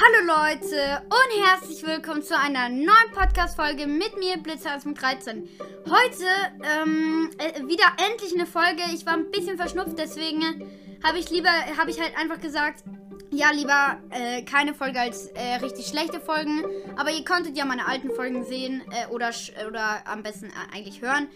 Hallo Leute und herzlich willkommen zu einer neuen Podcast-Folge mit mir, Blitzer 13. Heute ähm, äh, wieder endlich eine Folge. Ich war ein bisschen verschnupft, deswegen habe ich lieber, habe ich halt einfach gesagt, ja, lieber äh, keine Folge als äh, richtig schlechte Folgen. Aber ihr konntet ja meine alten Folgen sehen äh, oder, oder am besten äh, eigentlich hören.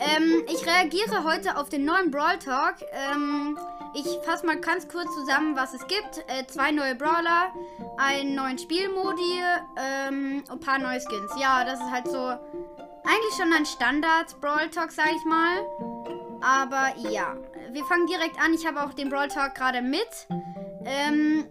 Ähm, ich reagiere heute auf den neuen Brawl Talk. Ähm, ich fasse mal ganz kurz zusammen, was es gibt. Äh, zwei neue Brawler, einen neuen Spielmodi ähm, und ein paar neue Skins. Ja, das ist halt so eigentlich schon ein Standard-Brawl Talk, sag ich mal. Aber ja, wir fangen direkt an. Ich habe auch den Brawl Talk gerade mit. Ähm,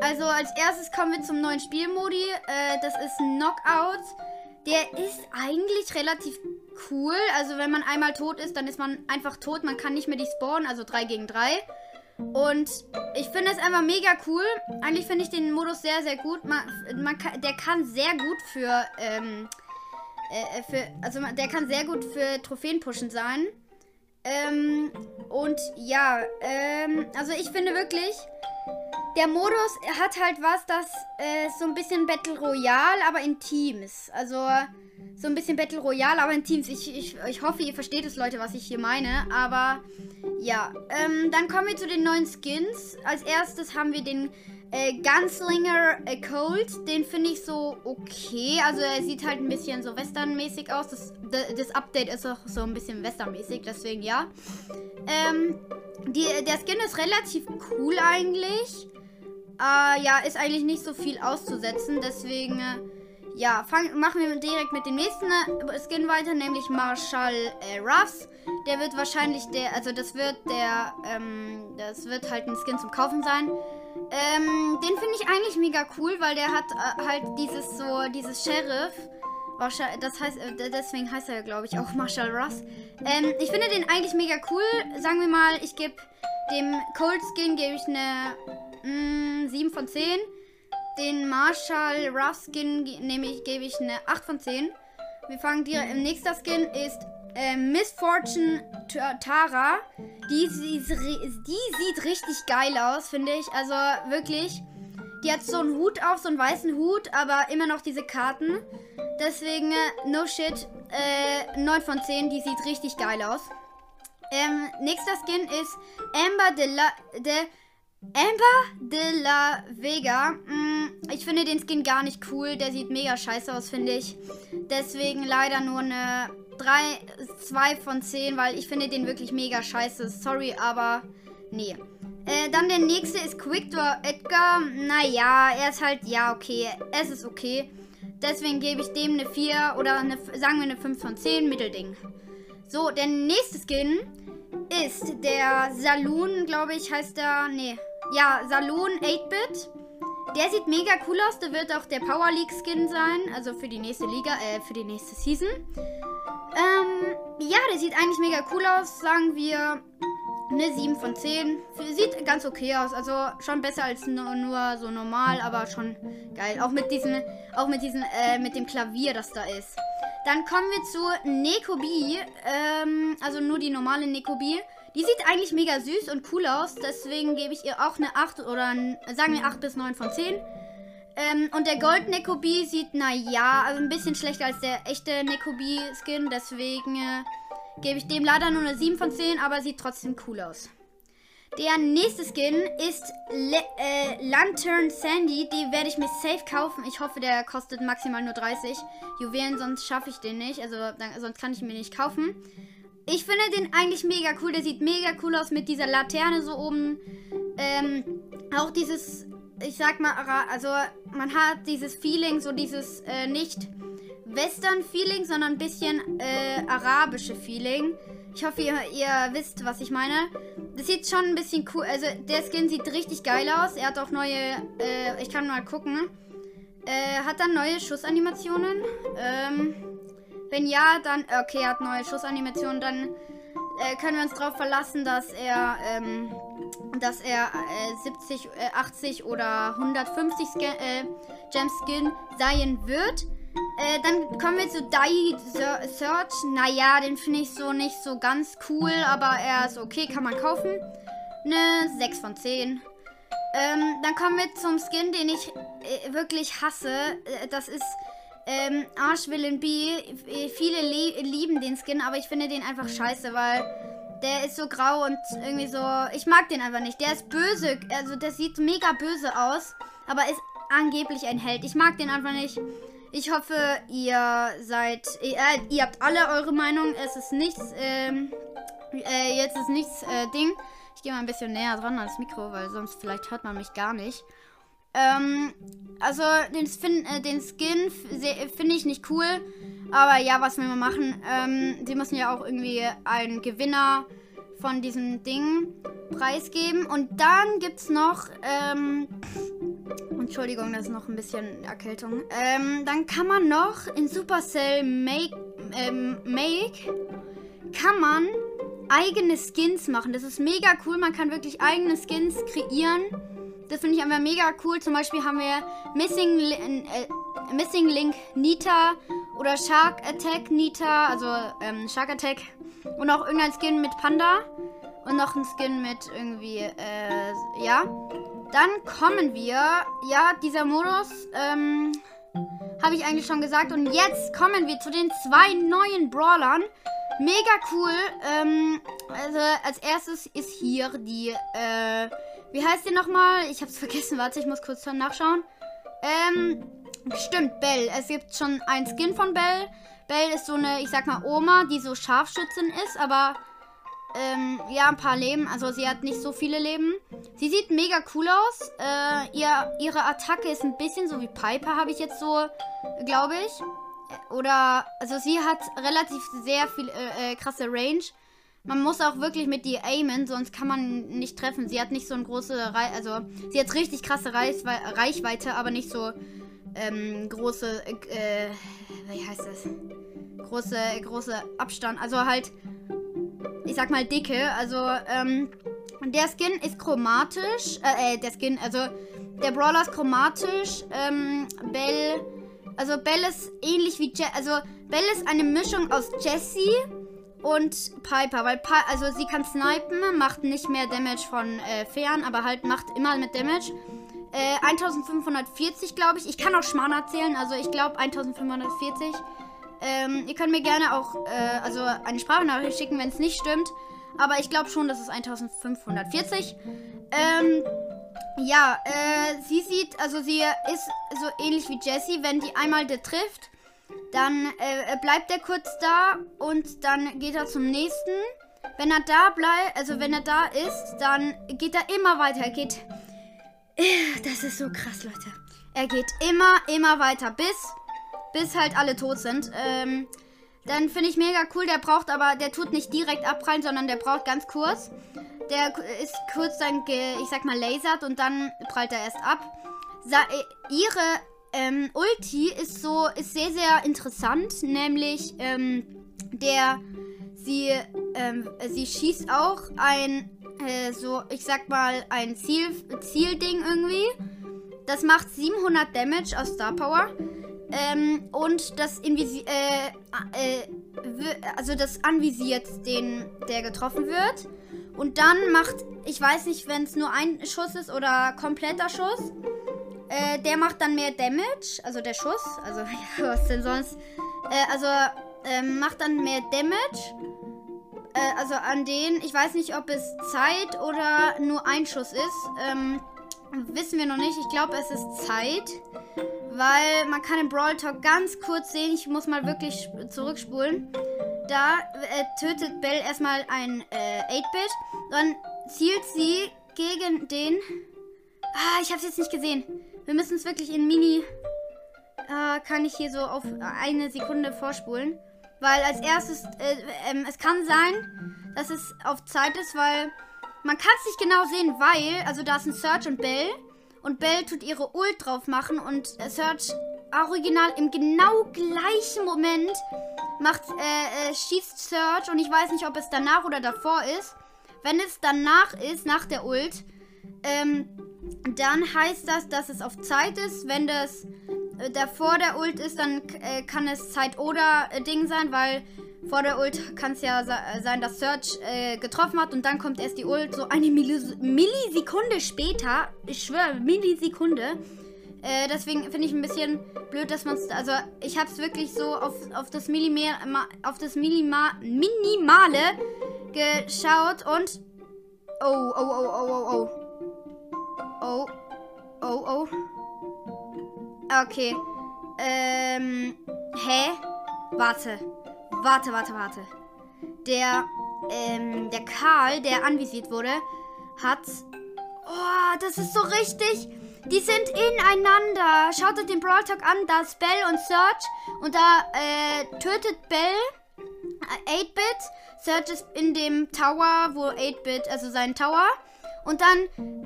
also als erstes kommen wir zum neuen Spielmodi. Äh, das ist Knockout. Der ist eigentlich relativ cool. Also wenn man einmal tot ist, dann ist man einfach tot. Man kann nicht mehr die spawnen, also 3 gegen 3. Und ich finde es einfach mega cool. Eigentlich finde ich den Modus sehr, sehr gut. Man, man kann, der kann sehr gut für, ähm, äh, für, also der kann sehr gut für Trophäen pushen sein. Ähm, und ja, ähm, also ich finde wirklich, der Modus hat halt was, das äh, so ein bisschen Battle Royale, aber in Teams. Also so ein bisschen Battle Royale, aber in Teams. Ich, ich, ich hoffe, ihr versteht es, Leute, was ich hier meine. Aber ja, ähm, dann kommen wir zu den neuen Skins. Als erstes haben wir den äh, Gunslinger äh, Cold. Den finde ich so okay. Also er sieht halt ein bisschen so westernmäßig aus. Das, das Update ist auch so ein bisschen westernmäßig, deswegen ja. Ähm, die, der Skin ist relativ cool eigentlich. Äh, ja, ist eigentlich nicht so viel auszusetzen. Deswegen, äh, ja, fang, machen wir direkt mit dem nächsten äh, Skin weiter, nämlich Marshall äh, Ruffs. Der wird wahrscheinlich der, also das wird der, ähm, das wird halt ein Skin zum Kaufen sein. Ähm, den finde ich eigentlich mega cool, weil der hat äh, halt dieses so, dieses Sheriff. Das heißt, äh, deswegen heißt er, glaube ich, auch Marshall Ruffs. Ähm, ich finde den eigentlich mega cool. Sagen wir mal, ich gebe dem Cold Skin gebe ich eine mh, mm, 7 von 10. Den Marshall Rough Skin nehme ich, gebe ich eine 8 von 10. Wir fangen direkt. Im nächsten Skin ist äh, Miss Fortune Tara. Die, die, die sieht richtig geil aus, finde ich. Also wirklich. Die hat so einen Hut auf, so einen weißen Hut, aber immer noch diese Karten. Deswegen, äh, no shit, äh, 9 von 10. Die sieht richtig geil aus. Ähm, nächster Skin ist Amber de, La, de Amber de la Vega. Mm, ich finde den Skin gar nicht cool. Der sieht mega scheiße aus, finde ich. Deswegen leider nur eine 3, 2 von 10, weil ich finde den wirklich mega scheiße. Sorry, aber nee. Äh, dann der nächste ist Quickdraw Edgar. Naja, er ist halt, ja, okay. Es ist okay. Deswegen gebe ich dem eine 4 oder eine, sagen wir eine 5 von 10, Mittelding. So, der nächste Skin ist der Saloon, glaube ich, heißt der. Nee. Ja, Saloon 8-Bit. Der sieht mega cool aus. Der wird auch der Power League Skin sein. Also für die nächste Liga, äh, für die nächste Season. Ähm, ja, der sieht eigentlich mega cool aus. Sagen wir eine 7 von 10. Sieht ganz okay aus. Also schon besser als nur, nur so normal, aber schon geil. Auch mit diesem, auch mit diesem, äh, mit dem Klavier, das da ist. Dann kommen wir zu Nekobi. Ähm, also nur die normale Nekobi. Die sieht eigentlich mega süß und cool aus. Deswegen gebe ich ihr auch eine 8 oder ein, sagen wir 8 bis 9 von 10. Ähm, und der Gold Nekobi sieht, naja, also ein bisschen schlechter als der echte Nekobi-Skin. Deswegen äh, gebe ich dem leider nur eine 7 von 10, aber sieht trotzdem cool aus. Der nächste Skin ist Le äh, Lantern Sandy. Die werde ich mir safe kaufen. Ich hoffe, der kostet maximal nur 30 Juwelen, sonst schaffe ich den nicht. Also dann, sonst kann ich ihn mir nicht kaufen. Ich finde den eigentlich mega cool. Der sieht mega cool aus mit dieser Laterne so oben. Ähm, auch dieses, ich sag mal, also man hat dieses Feeling, so dieses äh, nicht Western-Feeling, sondern ein bisschen äh, arabische Feeling. Ich hoffe, ihr, ihr wisst, was ich meine. Das sieht schon ein bisschen cool. Also, der Skin sieht richtig geil aus. Er hat auch neue. Äh, ich kann mal gucken. Äh, hat er neue Schussanimationen? Ähm, wenn ja, dann. Okay, er hat neue Schussanimationen. Dann äh, können wir uns darauf verlassen, dass er. Ähm, dass er 70, äh, 80 äh, oder 150 Scan, äh, Gem Skin sein wird. Äh, dann kommen wir zu Die Search. Naja, den finde ich so nicht so ganz cool, aber er ist okay, kann man kaufen. Eine 6 von 10. Ähm, dann kommen wir zum Skin, den ich äh, wirklich hasse. Äh, das ist ähm, Arschwillen B. Äh, viele li lieben den Skin, aber ich finde den einfach scheiße, weil der ist so grau und irgendwie so. Ich mag den einfach nicht. Der ist böse. Also, der sieht mega böse aus, aber ist angeblich ein Held. Ich mag den einfach nicht. Ich hoffe, ihr seid. Äh, ihr habt alle eure Meinung. Es ist nichts. Ähm, äh, jetzt ist nichts äh, Ding. Ich gehe mal ein bisschen näher dran ans Mikro, weil sonst vielleicht hört man mich gar nicht. Ähm, also den, äh, den Skin finde ich nicht cool. Aber ja, was wir mal machen? Ähm, sie müssen ja auch irgendwie einen Gewinner von diesem Ding preisgeben. Und dann gibt es noch. Ähm, Entschuldigung, das ist noch ein bisschen Erkältung. Ähm, dann kann man noch in Supercell Make, ähm, Make kann man eigene Skins machen. Das ist mega cool. Man kann wirklich eigene Skins kreieren. Das finde ich einfach mega cool. Zum Beispiel haben wir Missing, äh, Missing Link Nita oder Shark Attack Nita, also ähm, Shark Attack. Und auch irgendein Skin mit Panda. Und noch ein Skin mit irgendwie, äh, ja. Dann kommen wir, ja, dieser Modus, ähm, habe ich eigentlich schon gesagt. Und jetzt kommen wir zu den zwei neuen Brawlern. Mega cool. Ähm, also als erstes ist hier die, äh, wie heißt die nochmal? Ich hab's vergessen. Warte, ich muss kurz nachschauen. Ähm, stimmt, Belle. Es gibt schon ein Skin von Belle. Belle ist so eine, ich sag mal, Oma, die so Scharfschützin ist, aber ähm, ja, ein paar Leben. Also sie hat nicht so viele Leben. Sie sieht mega cool aus. Äh, ihr, ihre Attacke ist ein bisschen so wie Piper, habe ich jetzt so, glaube ich. Oder, also sie hat relativ sehr viel äh, äh, krasse Range. Man muss auch wirklich mit die aimen, sonst kann man nicht treffen. Sie hat nicht so eine große, Re also sie hat richtig krasse Reichwe Reichweite, aber nicht so ähm, große, äh, wie heißt das? Große, große Abstand. Also halt, ich sag mal dicke. Also ähm, der Skin ist chromatisch. Äh, äh, der Skin, also der Brawler ist chromatisch. Ähm, Bell, also Bell ist ähnlich wie, Je also Bell ist eine Mischung aus Jessie und Piper, weil Pi also sie kann snipen, macht nicht mehr Damage von äh, fern, aber halt macht immer mit Damage. Äh, 1540, glaube ich. Ich kann auch Schmarrn erzählen, also ich glaube 1540. Ähm, ihr könnt mir gerne auch äh, also eine Sprachnachricht schicken, wenn es nicht stimmt. Aber ich glaube schon, dass es 1540. Ähm, ja, äh, sie sieht, also sie ist so ähnlich wie Jessie, wenn die einmal trifft, dann äh, bleibt er kurz da und dann geht er zum nächsten. Wenn er da bleibt, also wenn er da ist, dann geht er immer weiter. Er geht. Das ist so krass, Leute. Er geht immer, immer weiter, bis, bis halt alle tot sind. Ähm, dann finde ich mega cool. Der braucht aber, der tut nicht direkt abprallen, sondern der braucht ganz kurz. Der ist kurz dann, ich sag mal, lasert und dann prallt er erst ab. Sa äh, ihre ähm, Ulti ist so, ist sehr, sehr interessant, nämlich ähm, der, sie, ähm, sie schießt auch ein, äh, so, ich sag mal, ein Ziel, Zielding irgendwie. Das macht 700 Damage aus Star Power. Ähm, und das Invisi äh, äh, also das anvisiert den, der getroffen wird. Und dann macht, ich weiß nicht, wenn es nur ein Schuss ist oder kompletter Schuss, äh, der macht dann mehr Damage, also der Schuss. Also, was denn sonst? Äh, also, ähm, macht dann mehr Damage. Äh, also an den, ich weiß nicht, ob es Zeit oder nur ein Schuss ist. Ähm, wissen wir noch nicht. Ich glaube, es ist Zeit. Weil man kann im Brawl Talk ganz kurz sehen. Ich muss mal wirklich zurückspulen. Da äh, tötet Bell erstmal ein äh, 8-Bit. Dann zielt sie gegen den. Ah, ich habe es jetzt nicht gesehen. Wir müssen es wirklich in Mini. Äh, kann ich hier so auf eine Sekunde vorspulen. Weil als erstes, äh, ähm, es kann sein, dass es auf Zeit ist, weil man kann es nicht genau sehen, weil, also da ist ein Search und Bell. Und Bell tut ihre Ult drauf machen und Search original im genau gleichen Moment macht, äh, äh, schießt Search und ich weiß nicht, ob es danach oder davor ist. Wenn es danach ist, nach der Ult, ähm, dann heißt das, dass es auf Zeit ist. Wenn das äh, davor der Ult ist, dann äh, kann es Zeit oder äh, Ding sein, weil vor der Ult kann es ja sein, dass Search äh, getroffen hat und dann kommt erst die Ult so eine Millis Millisekunde später. Ich schwöre, Millisekunde. Äh, deswegen finde ich ein bisschen blöd, dass man es. Also, ich habe es wirklich so auf, auf das, Millima auf das Millima Minimale geschaut und. Oh, oh, oh, oh, oh, oh. Oh, oh, oh. Okay. Ähm. Hä? Warte. Warte, warte, warte. Der, ähm, der Karl, der anvisiert wurde, hat. Oh, das ist so richtig. Die sind ineinander. Schaut euch den Brawl Talk an. Da ist Bell und Search. Und da äh, tötet Bell 8-Bit. Äh, Search ist in dem Tower, wo 8-Bit, also sein Tower. Und dann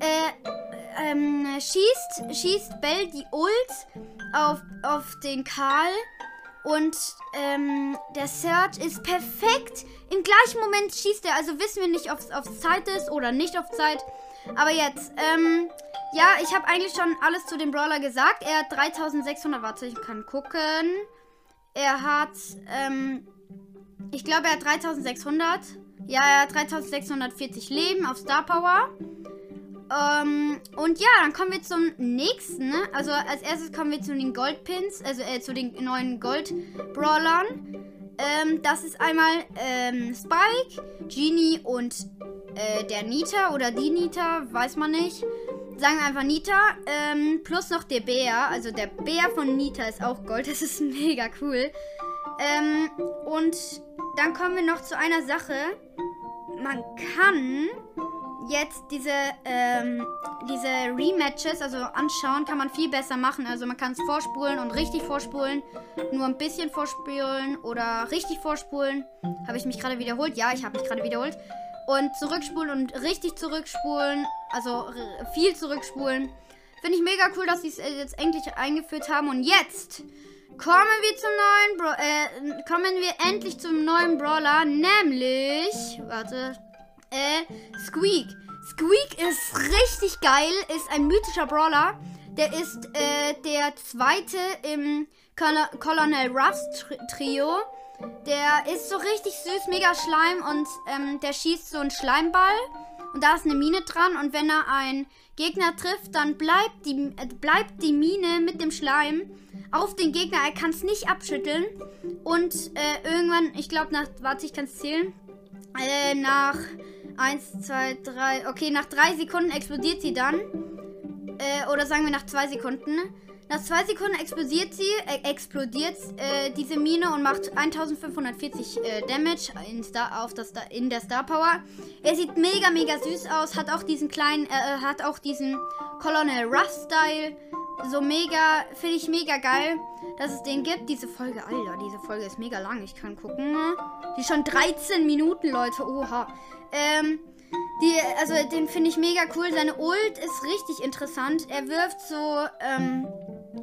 äh, ähm, schießt, schießt Bell die Ult auf, auf den Karl. Und ähm, der Search ist perfekt. Im gleichen Moment schießt er. Also wissen wir nicht, ob es auf Zeit ist oder nicht auf Zeit. Aber jetzt, ähm, ja, ich habe eigentlich schon alles zu dem Brawler gesagt. Er hat 3600, warte, ich kann gucken. Er hat, ähm, ich glaube, er hat 3600. Ja, er hat 3640 Leben auf Star Power. Ähm, und ja, dann kommen wir zum nächsten. Ne? Also als erstes kommen wir zu den Goldpins, also äh, zu den neuen Gold-Brawlern. Ähm, das ist einmal ähm, Spike, Genie und äh, der Nita oder die Nita, weiß man nicht. Sagen wir einfach Nita. Ähm, plus noch der Bär. Also der Bär von Nita ist auch Gold. Das ist mega cool. Ähm, und dann kommen wir noch zu einer Sache. Man kann jetzt diese, ähm, diese Rematches, also anschauen, kann man viel besser machen. Also man kann es vorspulen und richtig vorspulen, nur ein bisschen vorspulen oder richtig vorspulen. Habe ich mich gerade wiederholt? Ja, ich habe mich gerade wiederholt. Und zurückspulen und richtig zurückspulen, also viel zurückspulen. Finde ich mega cool, dass sie es jetzt endlich eingeführt haben. Und jetzt kommen wir zum neuen Bra äh, kommen wir endlich zum neuen Brawler, nämlich warte, äh, Squeak. Squeak ist richtig geil, ist ein mythischer Brawler. Der ist äh, der zweite im Col Colonel Ruffs Trio. Der ist so richtig süß, mega Schleim und ähm, der schießt so einen Schleimball. Und da ist eine Mine dran und wenn er einen Gegner trifft, dann bleibt die, äh, bleibt die Mine mit dem Schleim auf den Gegner. Er kann es nicht abschütteln. Und äh, irgendwann, ich glaube nach, warte, ich kann es zählen. Äh, nach 1, 2, 3. Okay, nach 3 Sekunden explodiert sie dann. Äh, oder sagen wir nach 2 Sekunden. Nach 2 Sekunden explodiert sie, äh, explodiert äh, diese Mine und macht 1540 äh, Damage in, Star, auf das, in der Star Power. Er sieht mega, mega süß aus. Hat auch diesen kleinen, äh, äh, hat auch diesen Colonel Ruff Style. So mega, finde ich mega geil, dass es den gibt. Diese Folge, Alter, diese Folge ist mega lang. Ich kann gucken. Die ist schon 13 Minuten, Leute. Oha. Ähm, die, also den finde ich mega cool. Seine Ult ist richtig interessant. Er wirft so, ähm,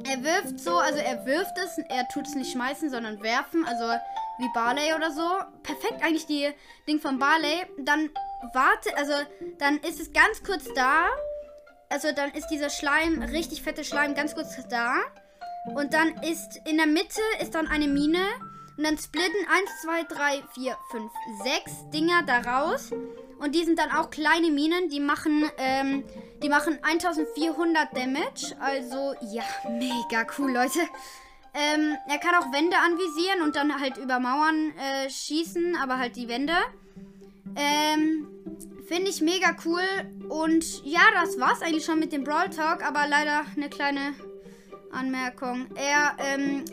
er wirft so, also er wirft es, er tut es nicht schmeißen, sondern werfen, also wie Barley oder so. Perfekt eigentlich die Ding von Barley. Dann warte, also dann ist es ganz kurz da. Also dann ist dieser Schleim, richtig fette Schleim, ganz kurz da. Und dann ist in der Mitte ist dann eine Mine. Und dann splitten 1, 2, 3, 4, 5, 6 Dinger daraus. Und die sind dann auch kleine Minen. Die machen, ähm, die machen 1400 Damage. Also, ja, mega cool, Leute. Ähm, er kann auch Wände anvisieren und dann halt über Mauern äh, schießen, aber halt die Wände. Ähm, finde ich mega cool. Und ja, das war's eigentlich schon mit dem Brawl Talk, aber leider eine kleine Anmerkung. Er, ähm,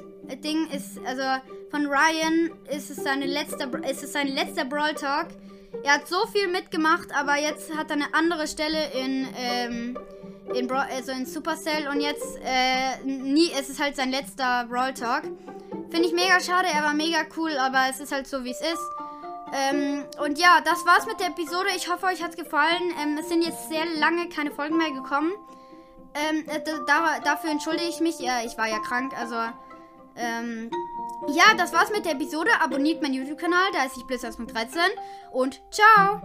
Ding ist, also von Ryan ist es seine letzte, ist es sein letzter Brawl Talk. Er hat so viel mitgemacht, aber jetzt hat er eine andere Stelle in, ähm, in, Bra also in Supercell und jetzt, äh, nie, es ist halt sein letzter Brawl Talk. Finde ich mega schade, er war mega cool, aber es ist halt so, wie es ist. Ähm, und ja, das war's mit der Episode. Ich hoffe, euch hat's gefallen. Ähm, es sind jetzt sehr lange keine Folgen mehr gekommen. Ähm, äh, da, dafür entschuldige ich mich. Ja, ich war ja krank, also ähm, ja, das war's mit der Episode. Abonniert meinen YouTube-Kanal, da ist ich Blizzards13 und ciao!